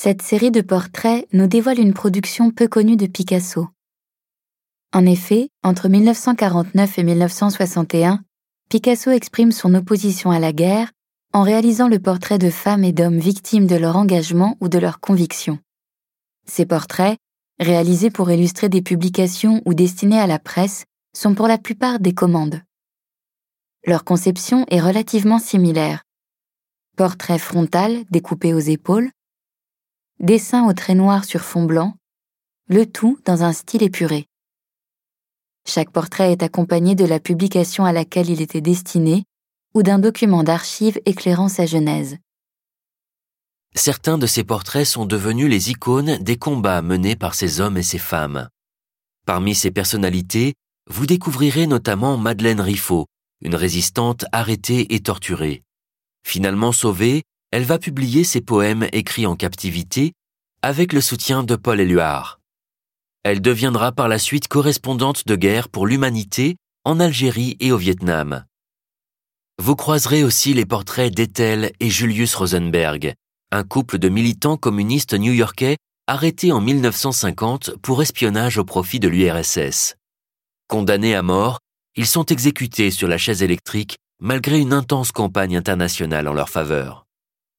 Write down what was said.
Cette série de portraits nous dévoile une production peu connue de Picasso. En effet, entre 1949 et 1961, Picasso exprime son opposition à la guerre en réalisant le portrait de femmes et d'hommes victimes de leur engagement ou de leurs convictions. Ces portraits, réalisés pour illustrer des publications ou destinés à la presse, sont pour la plupart des commandes. Leur conception est relativement similaire. Portrait frontal découpé aux épaules, dessin au trait noir sur fond blanc, le tout dans un style épuré. Chaque portrait est accompagné de la publication à laquelle il était destiné ou d'un document d'archives éclairant sa genèse. Certains de ces portraits sont devenus les icônes des combats menés par ces hommes et ces femmes. Parmi ces personnalités, vous découvrirez notamment Madeleine Riffaut, une résistante arrêtée et torturée. Finalement sauvée, elle va publier ses poèmes écrits en captivité avec le soutien de Paul Éluard. Elle deviendra par la suite correspondante de guerre pour l'humanité en Algérie et au Vietnam. Vous croiserez aussi les portraits d'Ethel et Julius Rosenberg, un couple de militants communistes new-yorkais arrêtés en 1950 pour espionnage au profit de l'URSS. Condamnés à mort, ils sont exécutés sur la chaise électrique malgré une intense campagne internationale en leur faveur.